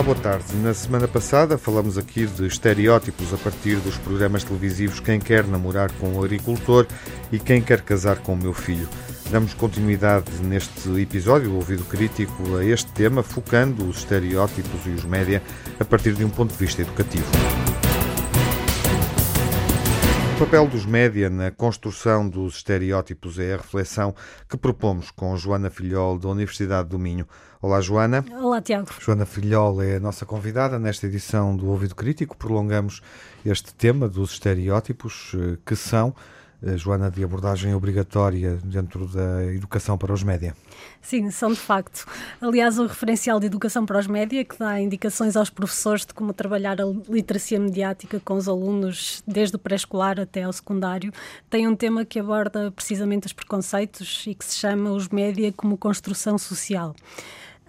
Olá, boa tarde. Na semana passada falamos aqui de estereótipos a partir dos programas televisivos Quem Quer Namorar com o Agricultor e Quem Quer Casar com o Meu Filho. Damos continuidade neste episódio, ouvido crítico, a este tema, focando os estereótipos e os média a partir de um ponto de vista educativo. O papel dos média na construção dos estereótipos é a reflexão que propomos com Joana Filhol, da Universidade do Minho. Olá, Joana. Olá, Tiago. Joana Filhol é a nossa convidada nesta edição do Ouvido Crítico. Prolongamos este tema dos estereótipos eh, que são Joana, de abordagem obrigatória dentro da educação para os média. Sim, são de facto. Aliás, o referencial de educação para os média, que dá indicações aos professores de como trabalhar a literacia mediática com os alunos, desde o pré-escolar até ao secundário, tem um tema que aborda precisamente os preconceitos e que se chama os média como construção social.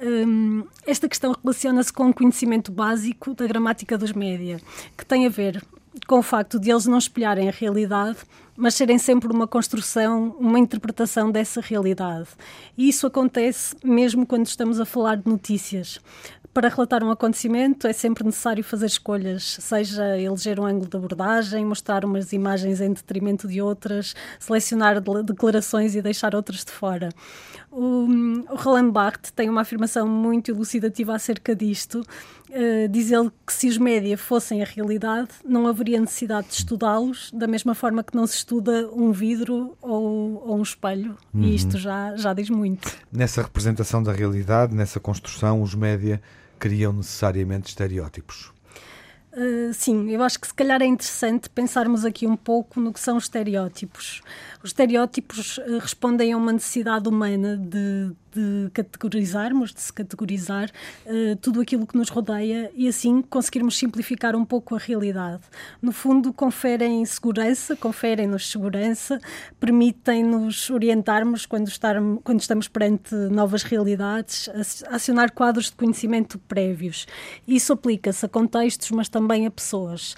Hum, esta questão relaciona-se com o conhecimento básico da gramática dos média, que tem a ver com o facto de eles não espelharem a realidade, mas serem sempre uma construção, uma interpretação dessa realidade. E isso acontece mesmo quando estamos a falar de notícias. Para relatar um acontecimento é sempre necessário fazer escolhas, seja eleger um ângulo de abordagem, mostrar umas imagens em detrimento de outras, selecionar declarações e deixar outras de fora. O, o Roland Barthes tem uma afirmação muito elucidativa acerca disto. Uh, diz ele que se os média fossem a realidade, não haveria necessidade de estudá-los, da mesma forma que não se estuda um vidro ou, ou um espelho. Uhum. E isto já, já diz muito. Nessa representação da realidade, nessa construção, os média criam necessariamente estereótipos. Uh, sim, eu acho que se calhar é interessante pensarmos aqui um pouco no que são os estereótipos. Os estereótipos uh, respondem a uma necessidade humana de, de categorizarmos, de se categorizar uh, tudo aquilo que nos rodeia e assim conseguirmos simplificar um pouco a realidade. No fundo, conferem segurança, conferem-nos segurança, permitem-nos orientarmos quando, estar, quando estamos perante novas realidades, acionar quadros de conhecimento prévios. Isso aplica-se a contextos, mas também a pessoas.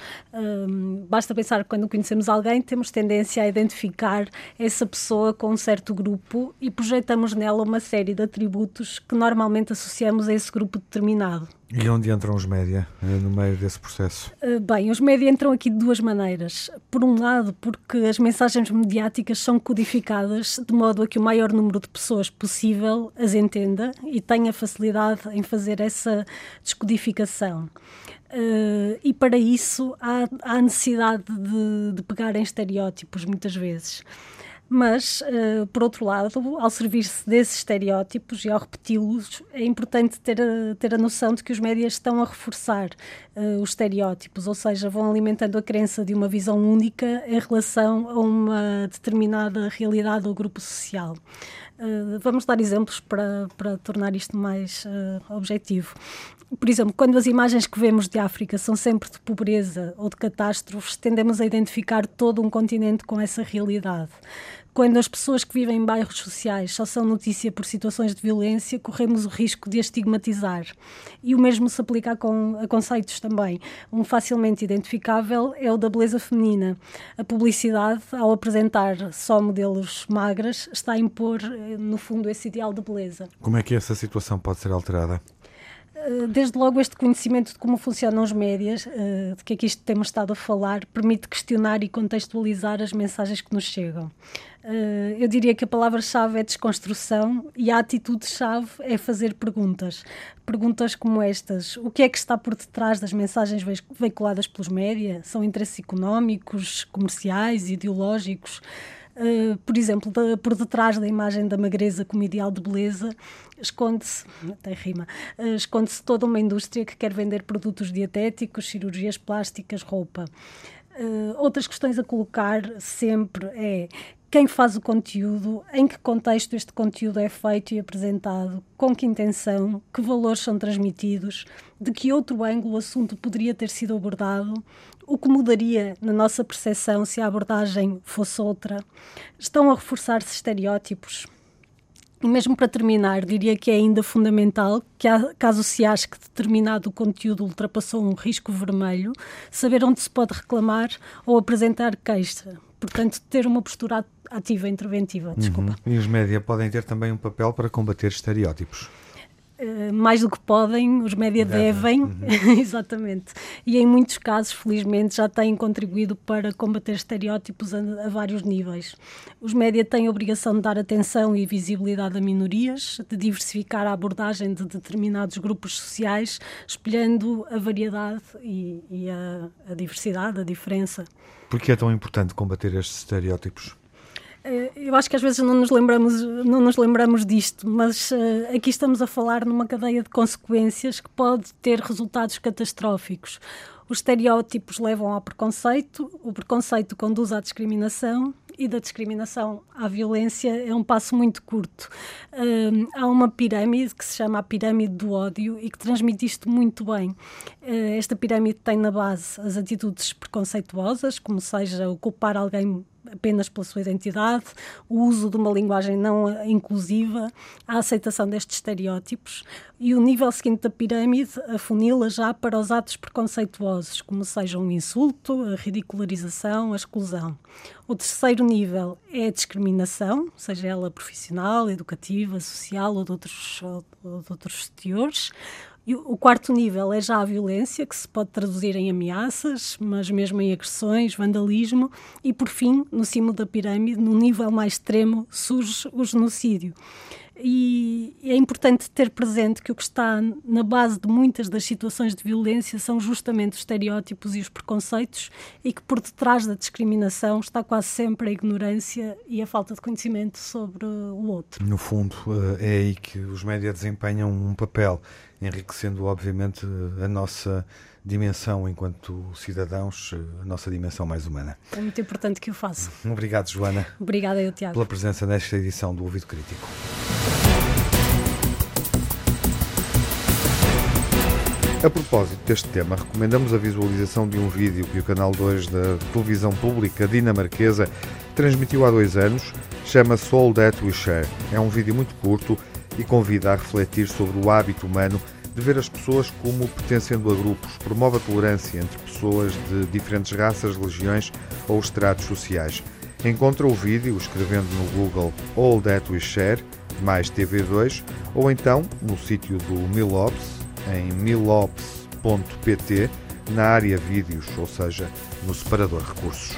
Basta pensar que quando conhecemos alguém, temos tendência a identificar essa pessoa com um certo grupo e projetamos nela uma série de atributos que normalmente associamos a esse grupo determinado. E onde entram os média eh, no meio desse processo? Eh, bem, os média entram aqui de duas maneiras. Por um lado, porque as mensagens mediáticas são codificadas de modo a que o maior número de pessoas possível as entenda e tenha facilidade em fazer essa descodificação. Uh, e para isso há, há necessidade de, de pegar em estereótipos, muitas vezes. Mas, uh, por outro lado, ao servir-se desses estereótipos e ao repeti-los, é importante ter a, ter a noção de que os médias estão a reforçar uh, os estereótipos, ou seja, vão alimentando a crença de uma visão única em relação a uma determinada realidade ou grupo social. Uh, vamos dar exemplos para, para tornar isto mais objetivo por exemplo, quando as imagens que vemos de África são sempre de pobreza ou de catástrofes, tendemos a identificar todo um continente com essa realidade. Quando as pessoas que vivem em bairros sociais só são notícia por situações de violência, corremos o risco de estigmatizar. E o mesmo se aplica a, con a conceitos também. Um facilmente identificável é o da beleza feminina. A publicidade, ao apresentar só modelos magras, está a impor, eh, no fundo, esse ideal de beleza. Como é que essa situação pode ser alterada? Eh, desde logo este conhecimento de como funcionam os médias, eh, de que aqui temos estado a falar, permite questionar e contextualizar as mensagens que nos chegam. Eh, eu diria que a palavra-chave é desconstrução e a atitude-chave é fazer perguntas. Perguntas como estas: o que é que está por detrás das mensagens veiculadas pelos médias? São interesses económicos, comerciais, ideológicos? Uh, por exemplo, por detrás da imagem da magreza como ideal de beleza, esconde-se, tem rima, uh, esconde-se toda uma indústria que quer vender produtos dietéticos, cirurgias plásticas, roupa. Uh, outras questões a colocar sempre é quem faz o conteúdo, em que contexto este conteúdo é feito e apresentado, com que intenção, que valores são transmitidos, de que outro ângulo o assunto poderia ter sido abordado, o que mudaria na nossa percepção se a abordagem fosse outra. Estão a reforçar-se estereótipos. E mesmo para terminar, diria que é ainda fundamental que, caso se ache que determinado conteúdo ultrapassou um risco vermelho, saber onde se pode reclamar ou apresentar queixa. Portanto, ter uma postura ativa, interventiva. Desculpa. Uhum. E os média podem ter também um papel para combater estereótipos. Uh, mais do que podem, os média devem, uhum. exatamente. E em muitos casos, felizmente, já têm contribuído para combater estereótipos a, a, vários níveis. Os média têm a obrigação de dar atenção e visibilidade a minorias, de diversificar a abordagem de determinados grupos sociais, espelhando a variedade e, e a, a diversidade, a diferença. Por que é tão importante combater estes estereótipos? Eh, eu acho que às vezes não nos lembramos, não nos lembramos disto, mas uh, aqui estamos a falar numa cadeia de consequências que pode ter resultados catastróficos. Os estereótipos levam ao preconceito, o preconceito conduz à discriminação e da discriminação à violência é um passo muito curto. Uh, há uma pirâmide que se chama a pirâmide do ódio e que transmite isto muito bem. Uh, esta pirâmide tem na base as atitudes preconceituosas, como seja o culpar alguém apenas pela sua identidade, o uso de uma linguagem não inclusiva, a aceitação destes estereótipos e o nível seguinte da pirâmide afunila já para os atos preconceituosos, como sejam o insulto, a ridicularização, a exclusão. O terceiro nível é a discriminação, seja ela profissional, educativa, social ou de outros, ou de outros teores. E o quarto nível é já a violência, que se pode traduzir em ameaças, mas mesmo em agressões, vandalismo. E, por fim, no cimo da pirâmide, no nível mais extremo, surge o genocídio. E é importante ter presente que o que está na base de muitas das situações de violência são justamente os estereótipos e os preconceitos, e que por detrás da discriminação está quase sempre a ignorância e a falta de conhecimento sobre o outro. No fundo, eh, é aí que os médias desempenham um papel, enriquecendo, obviamente, a nossa dimensão enquanto cidadãos, a nossa dimensão mais humana. É muito importante que o faça. Obrigado, Joana. Obrigada, eu, Tiago. Pela presença nesta edição do Ouvido Crítico. A propósito deste tema, recomendamos a visualização de um vídeo que o Canal 2 da televisão pública dinamarquesa transmitiu há dois anos. Chama-se All That We Share. É um vídeo muito curto e convida a refletir sobre o hábito humano de ver as pessoas como pertencendo a grupos, promove a tolerância entre pessoas de diferentes raças, religiões ou estratos sociais. Encontra o vídeo escrevendo no Google All That We Share, mais TV2, ou então no sítio do Milops, em milops.pt, na área vídeos, ou seja, no separador recursos.